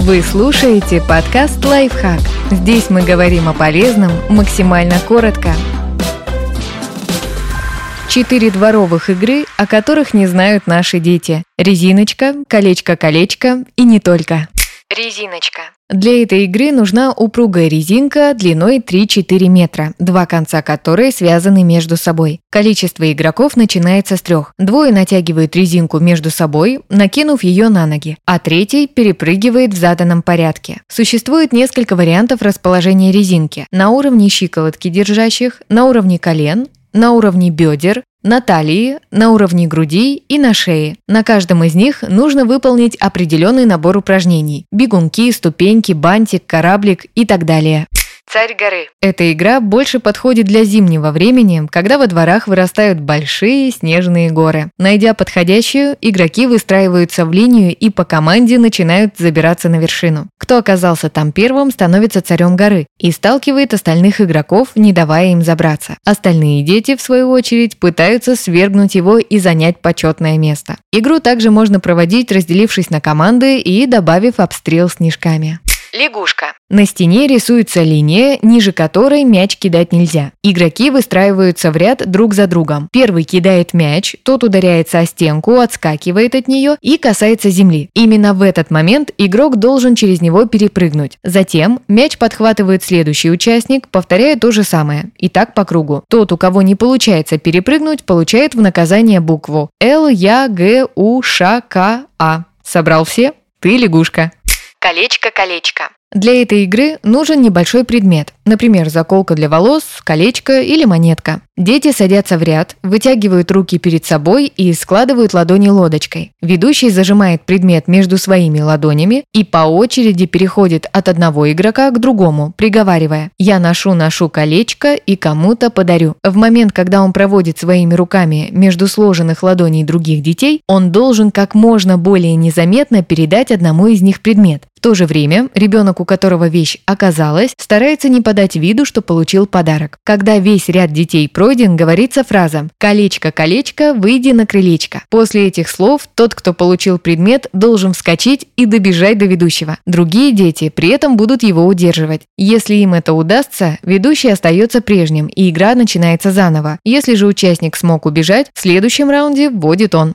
Вы слушаете подкаст «Лайфхак». Здесь мы говорим о полезном максимально коротко. Четыре дворовых игры, о которых не знают наши дети. Резиночка, колечко-колечко и не только. Резиночка. Для этой игры нужна упругая резинка длиной 3-4 метра, два конца которой связаны между собой. Количество игроков начинается с трех. Двое натягивают резинку между собой, накинув ее на ноги, а третий перепрыгивает в заданном порядке. Существует несколько вариантов расположения резинки. На уровне щиколотки держащих, на уровне колен, на уровне бедер, на талии, на уровне груди и на шее. На каждом из них нужно выполнить определенный набор упражнений – бегунки, ступеньки, бантик, кораблик и так далее. Царь горы. Эта игра больше подходит для зимнего времени, когда во дворах вырастают большие снежные горы. Найдя подходящую, игроки выстраиваются в линию и по команде начинают забираться на вершину. Кто оказался там первым, становится царем горы и сталкивает остальных игроков, не давая им забраться. Остальные дети, в свою очередь, пытаются свергнуть его и занять почетное место. Игру также можно проводить, разделившись на команды и добавив обстрел снежками. Лягушка. На стене рисуется линия, ниже которой мяч кидать нельзя. Игроки выстраиваются в ряд друг за другом. Первый кидает мяч, тот ударяется о стенку, отскакивает от нее и касается земли. Именно в этот момент игрок должен через него перепрыгнуть. Затем мяч подхватывает следующий участник, повторяя то же самое. И так по кругу. Тот, у кого не получается перепрыгнуть, получает в наказание букву Л, Я, Г, У, Ш, К, А. Собрал все? Ты лягушка. Колечко-колечко. Для этой игры нужен небольшой предмет, например, заколка для волос, колечко или монетка. Дети садятся в ряд, вытягивают руки перед собой и складывают ладони лодочкой. Ведущий зажимает предмет между своими ладонями и по очереди переходит от одного игрока к другому, приговаривая «Я ношу-ношу колечко и кому-то подарю». В момент, когда он проводит своими руками между сложенных ладоней других детей, он должен как можно более незаметно передать одному из них предмет. В то же время ребенок, у которого вещь оказалась, старается не подать виду, что получил подарок. Когда весь ряд детей пройден, говорится фраза «Колечко, колечко, выйди на крылечко». После этих слов тот, кто получил предмет, должен вскочить и добежать до ведущего. Другие дети при этом будут его удерживать. Если им это удастся, ведущий остается прежним, и игра начинается заново. Если же участник смог убежать, в следующем раунде вводит он.